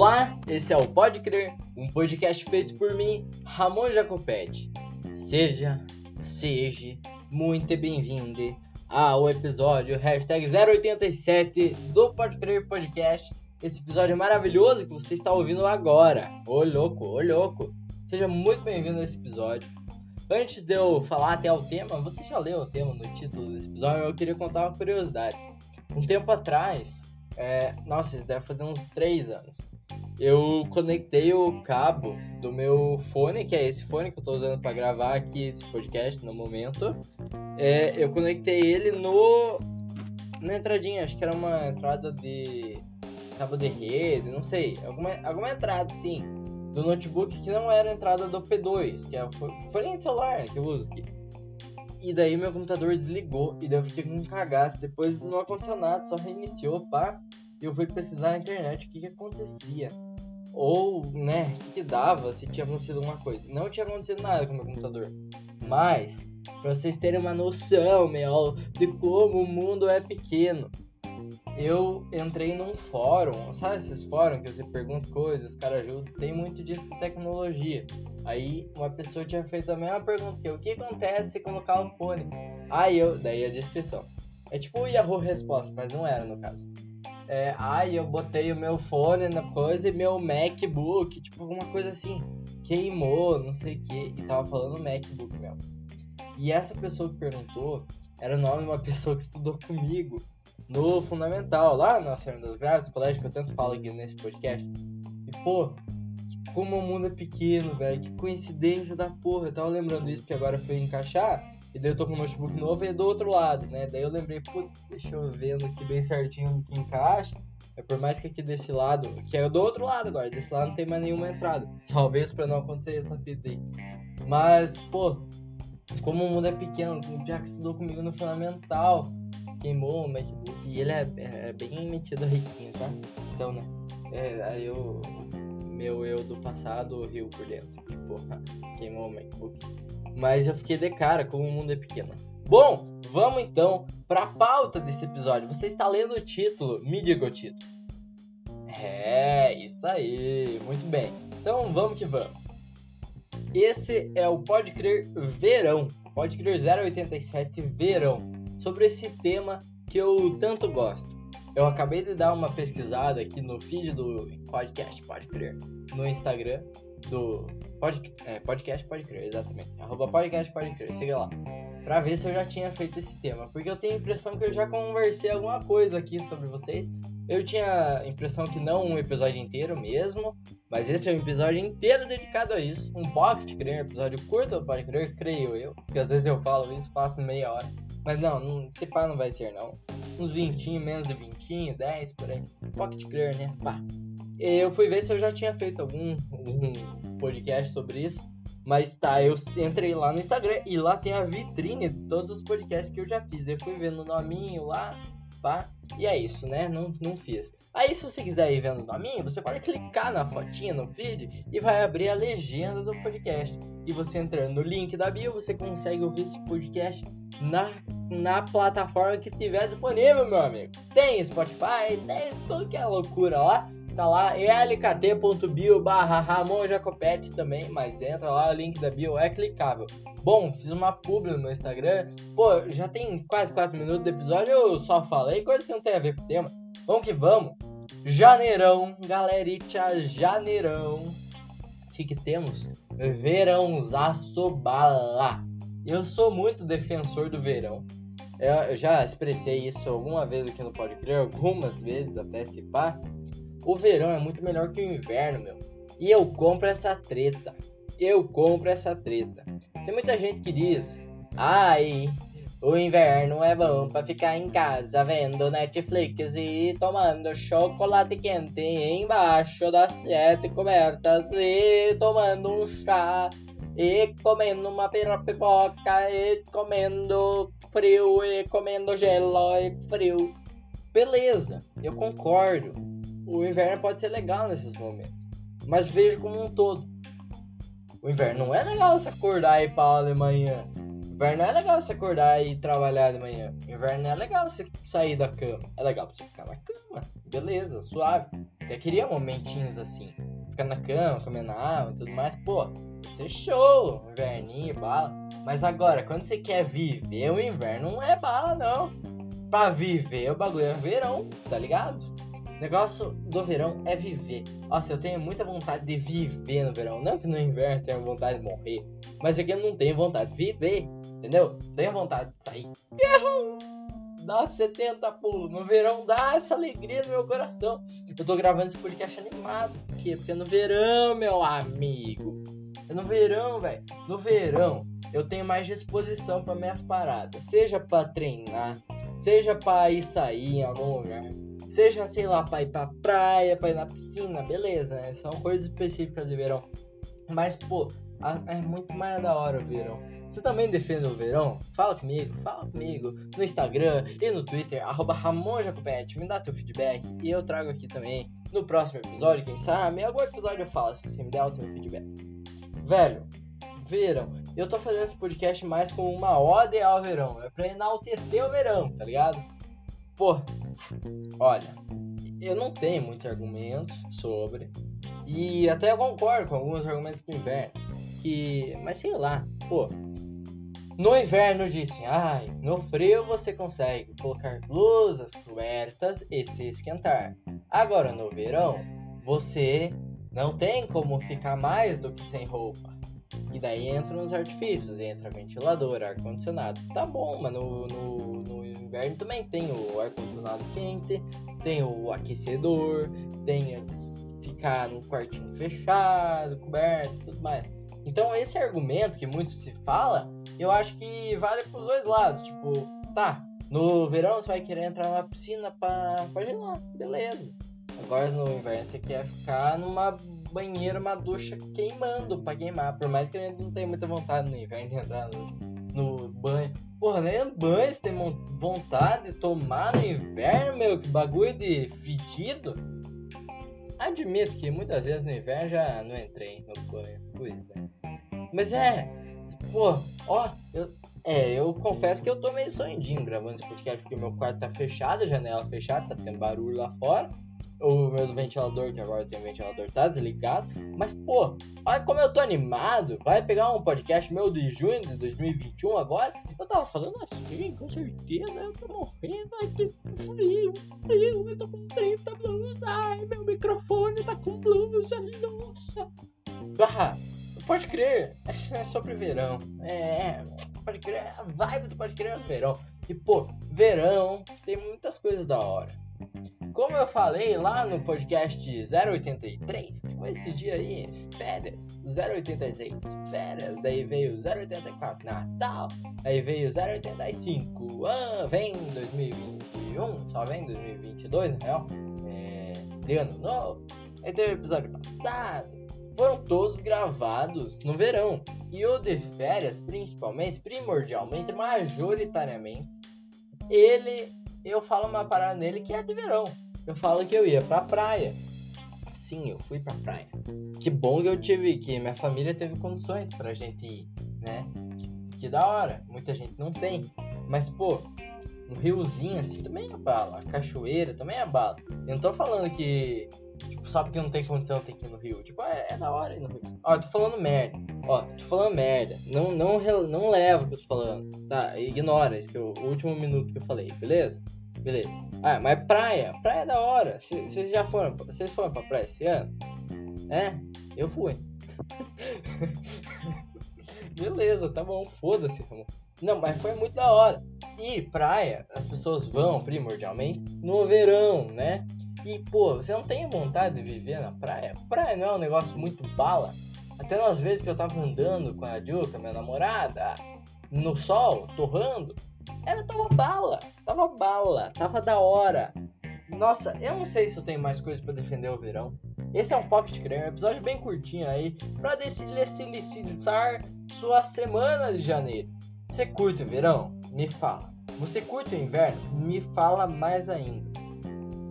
Olá, esse é o Pode Crer, um podcast feito por mim, Ramon Jacopetti. Seja, seja muito bem-vindo ao episódio hashtag 087 do Pode Crer Podcast. Esse episódio maravilhoso que você está ouvindo agora. Ô louco, ô louco. Seja muito bem-vindo a esse episódio. Antes de eu falar até o tema, você já leu o tema no título desse episódio, eu queria contar uma curiosidade. Um tempo atrás, é, nossa, isso deve fazer uns 3 anos eu conectei o cabo do meu fone, que é esse fone que eu estou usando para gravar aqui esse podcast no momento. É, eu conectei ele no na entradinha, acho que era uma entrada de cabo de rede, não sei, alguma, alguma entrada sim do notebook que não era a entrada do P2, que é o fone de celular que eu uso. E daí meu computador desligou e daí eu fiquei com um cagaço. Depois não aconteceu nada, só reiniciou, pá. E eu fui pesquisar na internet o que, que acontecia ou, né, o que dava se tinha acontecido alguma coisa. Não tinha acontecido nada com o meu computador. Mas, para vocês terem uma noção, meu, de como o mundo é pequeno, eu entrei num fórum, sabe esses fóruns que você pergunta coisas, os caras ajudam? Tem muito disso de tecnologia. Aí uma pessoa tinha feito a mesma pergunta que eu, o que acontece se colocar o fone? Aí eu, daí a descrição. É tipo o Yahoo Resposta, mas não era no caso é, ai, eu botei o meu fone na coisa e meu MacBook, tipo, alguma coisa assim, queimou, não sei o que, e tava falando MacBook mesmo. E essa pessoa que perguntou era o nome de uma pessoa que estudou comigo no Fundamental, lá na Senhora das Graças, colégio que eu tanto falo aqui nesse podcast. E, pô, como o mundo é pequeno, velho, que coincidência da porra. Eu tava lembrando isso porque agora foi encaixar. E daí eu tô com o notebook novo e é do outro lado, né? Daí eu lembrei, putz, deixa eu vendo aqui bem certinho que encaixa. É por mais que aqui desse lado, que é do outro lado agora, desse lado não tem mais nenhuma entrada. Talvez para não acontecer essa fita aí. Mas, pô, como o mundo é pequeno, o Jack estudou comigo no fundamental, queimou o MacBook e ele é, é, bem metido riquinho, tá? Então, né? É, aí eu. Meu eu do passado riu por dentro. Porra, queimou o MacBook. Mas eu fiquei de cara como o mundo é pequeno. Bom, vamos então para a pauta desse episódio. Você está lendo o título? Me diga o título. É, isso aí, muito bem. Então vamos que vamos. Esse é o Pode Crer Verão, Pode Crer 087 Verão, sobre esse tema que eu tanto gosto. Eu acabei de dar uma pesquisada aqui no feed do podcast Pode Crer no Instagram do pod, é, podcast Pode Crer, exatamente. Arroba podcast Pode Crer, siga lá. Pra ver se eu já tinha feito esse tema. Porque eu tenho a impressão que eu já conversei alguma coisa aqui sobre vocês. Eu tinha a impressão que não um episódio inteiro mesmo. Mas esse é um episódio inteiro dedicado a isso. Um pocket crer, um episódio curto Pode Crer, creio eu. Porque às vezes eu falo isso, faço meia hora. Mas não, não se pá não vai ser não. Uns 20, menos de 20, 10 por aí. Pocket crer, né? Pá eu fui ver se eu já tinha feito algum, algum podcast sobre isso. Mas tá, eu entrei lá no Instagram e lá tem a vitrine de todos os podcasts que eu já fiz. Eu fui vendo o nominho lá, pá. E é isso, né? Não, não fiz. Aí, se você quiser ir vendo o nominho, você pode clicar na fotinha no feed e vai abrir a legenda do podcast. E você entrando no link da bio, você consegue ouvir esse podcast na, na plataforma que tiver disponível, meu amigo. Tem Spotify, tem tudo que é loucura lá. Tá lá, lkt.bio barra Ramon Jacopete também, mas entra lá, o link da bio é clicável. Bom, fiz uma publi no meu Instagram. Pô, já tem quase 4 minutos do episódio, eu só falei coisa que não tem a ver com o tema. Vamos que vamos. Janeirão, galerita, janeirão. O que, que temos? Verãozaço bala. Eu sou muito defensor do verão. Eu já expressei isso alguma vez aqui no Pode Crer, algumas vezes até se pá. O verão é muito melhor que o inverno, meu. E eu compro essa treta. Eu compro essa treta. Tem muita gente que diz: ai, o inverno é bom para ficar em casa vendo Netflix e tomando chocolate quente embaixo das sete cobertas e tomando um chá e comendo uma pipoca e comendo frio e comendo gelo e frio. Beleza, eu concordo o inverno pode ser legal nesses momentos. Mas vejo como um todo. O inverno não é legal você acordar e ir pra de manhã. O inverno é legal você acordar e trabalhar de manhã. O inverno é legal você sair da cama. É legal você ficar na cama. Beleza, suave. até queria momentinhos assim. Ficar na cama, comendo água e tudo mais. Pô, isso é show. Inverninho, bala. Mas agora, quando você quer viver, o inverno não é bala, não. Pra viver, o bagulho é verão, tá ligado? Negócio do verão é viver. Nossa, eu tenho muita vontade de viver no verão. Não que no inverno tenha vontade de morrer. Mas é que eu não tenho vontade de viver. Entendeu? Tenho vontade de sair. Dá 70 pulos. No verão dá essa alegria no meu coração. Eu tô gravando esse podcast animado. Por quê? Porque é no verão, meu amigo. É no verão, velho. No verão, eu tenho mais disposição para minhas paradas. Seja para treinar, seja para ir sair em algum lugar Seja, sei lá, pra ir pra praia, pra ir na piscina, beleza, né? São coisas específicas de verão. Mas, pô, é muito mais da hora o verão. Você também defende o verão? Fala comigo, fala comigo no Instagram e no Twitter, arroba RamonJacopete, me dá teu feedback e eu trago aqui também no próximo episódio, quem sabe, em algum episódio eu falo se você me der o teu feedback. Velho, verão, eu tô fazendo esse podcast mais como uma ode ao verão, é pra enaltecer o verão, tá ligado? Pô, olha, eu não tenho muitos argumentos sobre. E até eu concordo com alguns argumentos do inverno. Que. Mas sei lá, pô. No inverno disse, ai, no frio você consegue colocar blusas cobertas e se esquentar. Agora no verão, você não tem como ficar mais do que sem roupa. E daí entram os artifícios, entra ventilador, ar-condicionado. Tá bom, mas no, no, no inverno também tem o ar-condicionado quente, tem o aquecedor, tem as, ficar no quartinho fechado, coberto tudo mais. Então esse argumento que muito se fala, eu acho que vale pros dois lados. Tipo, tá, no verão você vai querer entrar numa piscina pra gelar, beleza. Agora no inverno você quer ficar numa banheira, uma ducha queimando pra queimar. Por mais que a gente não tenha muita vontade no inverno de entrar no, no banho. Porra, nem banho você tem vontade de tomar no inverno, meu, que bagulho de fedido. Admito que muitas vezes no inverno já não entrei no banho. Pois é. Mas é, pô, ó, eu, é, eu confesso que eu tô meio sonhadinho gravando esse podcast porque meu quarto tá fechado, a janela fechada, tá tendo barulho lá fora o meu ventilador, que agora tem ventilador, tá desligado. Mas, pô, olha como eu tô animado. Vai pegar um podcast meu de junho de 2021 agora. Eu tava falando assim, com certeza, eu tô morrendo. Ai, que frio, frio, eu tô com 30 blusas. Ai, meu microfone tá com blusa, nossa. Ah, pode crer, é sobre verão. É, pode crer, a vibe do pode crer é verão. E, pô, verão tem muitas coisas da hora como eu falei lá no podcast 083, que foi esse dia aí, férias, 083, férias, daí veio 084, Natal, aí veio 085, ah, vem 2021, só vem 2022, na real, é, de ano novo, aí teve o episódio passado, foram todos gravados no verão, e o de férias, principalmente, primordialmente, majoritariamente, ele, eu falo uma parada nele que é de verão, eu falo que eu ia pra praia. Sim, eu fui pra praia. Que bom que eu tive, que minha família teve condições pra gente ir, né? Que, que da hora. Muita gente não tem. Mas, pô, um riozinho assim também é bala. A cachoeira também é bala. Eu não tô falando que, tipo, só porque não tem condição tem que ir no rio. Tipo, é, é da hora ir no rio. Ó, tô falando merda. Ó, tô falando merda. Não, não, não leva o que eu tô falando. Tá, ignora isso que eu, o último minuto que eu falei, beleza? Beleza. Ah, mas praia, praia é da hora. Vocês já foram, vocês foram pra praia esse ano? É, eu fui. Beleza, tá bom, foda-se, Não, mas foi muito da hora. E praia, as pessoas vão primordialmente no verão, né? E, pô, você não tem vontade de viver na praia? Praia não é um negócio muito bala. Até nas vezes que eu tava andando com a Juca, minha namorada, no sol, torrando, ela tava bala, tava bala, tava da hora. Nossa, eu não sei se eu tenho mais coisas para defender o verão. Esse é um Pocket Cream, um episódio bem curtinho aí, pra desilicitar sua semana de janeiro. Você curte o verão? Me fala. Você curte o inverno? Me fala mais ainda.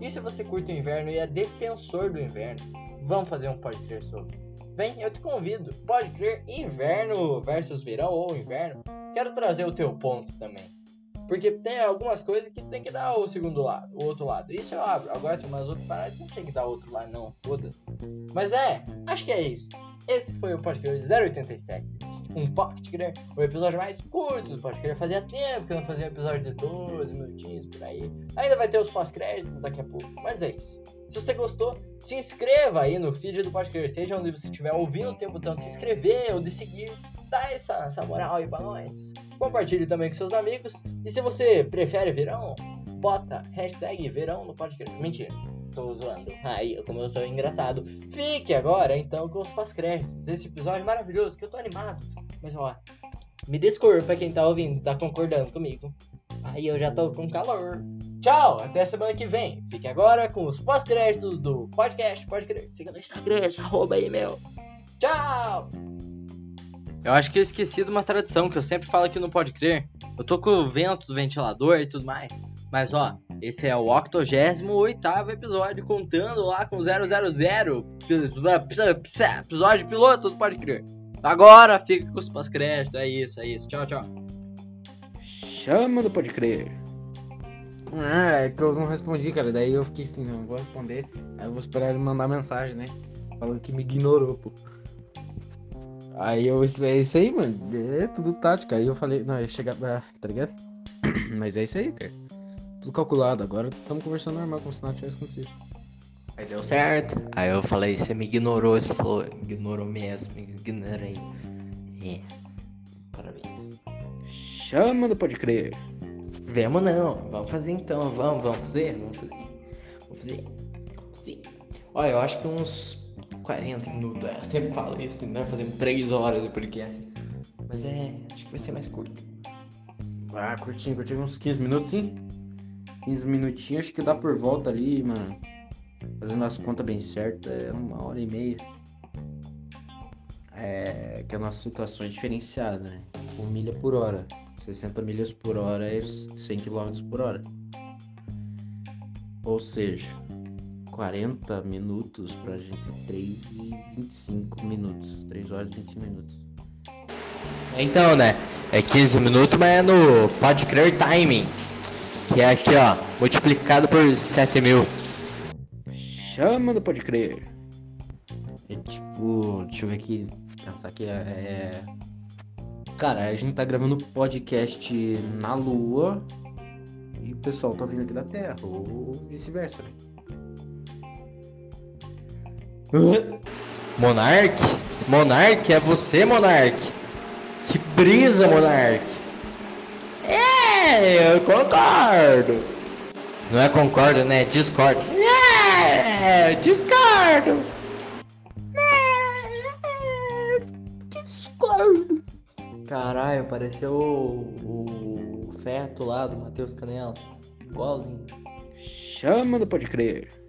E se você curte o inverno e é defensor do inverno? Vamos fazer um Pode Crer sobre. Vem, eu te convido. Pode crer inverno versus verão ou inverno. Quero trazer o teu ponto também. Porque tem algumas coisas que tem que dar o segundo lado, o outro lado. Isso eu abro. Agora tem umas outras paradas que não tem que dar o outro lado, não. Foda-se. Mas é, acho que é isso. Esse foi o podcast 087. Um Pocket Clear, o episódio mais curto do Clear. Fazia tempo que eu não fazia episódio de 12 minutinhos por aí. Ainda vai ter os pós-créditos daqui a pouco. Mas é isso. Se você gostou, se inscreva aí no feed do Podcast, seja onde você estiver ouvindo, o botão de se inscrever ou de seguir, dá essa, essa moral aí pra nós. Compartilhe também com seus amigos, e se você prefere verão, bota hashtag verão no podcast. Mentira, tô zoando. Aí, como eu sou engraçado. Fique agora, então, com os pós-créditos. Esse episódio maravilhoso, que eu tô animado. Mas, ó, me desculpa quem tá ouvindo, tá concordando comigo. Aí eu já tô com calor. Tchau, até semana que vem. Fique agora com os pós-créditos do podcast. Pode crer. Siga no Instagram, arroba aí, meu. Tchau! Eu acho que eu esqueci de uma tradição que eu sempre falo aqui no Pode Crer. Eu tô com o vento do ventilador e tudo mais. Mas ó, esse é o 88 episódio, contando lá com 000. Episódio piloto do Pode Crer. Agora fica com os pós-créditos. É isso, é isso. Tchau, tchau. Chama do Pode Crer. Ah, é que eu não respondi, cara. Daí eu fiquei assim, não vou responder. Aí eu vou esperar ele mandar mensagem, né? Falando que me ignorou, pô. Aí eu, é isso aí, mano. É tudo tática. Aí eu falei, não, ia chegar, ah, tá ligado? Mas é isso aí, cara. Tudo calculado. Agora estamos conversando normal, como se nada tivesse acontecido. Aí deu certo. Aí eu falei, você me ignorou. Você falou, ignorou mesmo, me ignorei. É. Parabéns. Chama do Pode Crer. Vamos não, vamos fazer então, vamos, vamos fazer, vamos fazer. Vamos fazer. Sim. Olha, eu acho que uns 40 minutos, eu sempre falo isso, né? Fazendo 3 horas de podcast. Mas é, acho que vai ser mais curto. Ah, curtinho, curtinho, uns 15 minutos, sim. 15 minutinhos, acho que dá por volta ali, mano. Fazendo as contas bem certas, é uma hora e meia. É que a nossa situação é diferenciada, né? Com milha por hora. 60 milhas por hora é 100 km por hora. Ou seja, 40 minutos pra gente 3 e 25 minutos. 3 horas e 25 minutos. Então, né? É 15 minutos, mas é no Pode Crer Timing. Que é aqui, ó, multiplicado por 7 mil. Chama do Pode Crer. É tipo, deixa eu ver aqui. Pensar que é. Cara, a gente tá gravando podcast na Lua e o pessoal tá vindo aqui da Terra, ou vice-versa, né? Monark? Monark? É você, Monark? Que brisa, Monark! É, eu concordo. Não é concordo, né? Discordo. É, discordo. É, discordo. Caralho, pareceu o, o feto lá do Matheus Canela. Igualzinho. Chama do Pode Crer.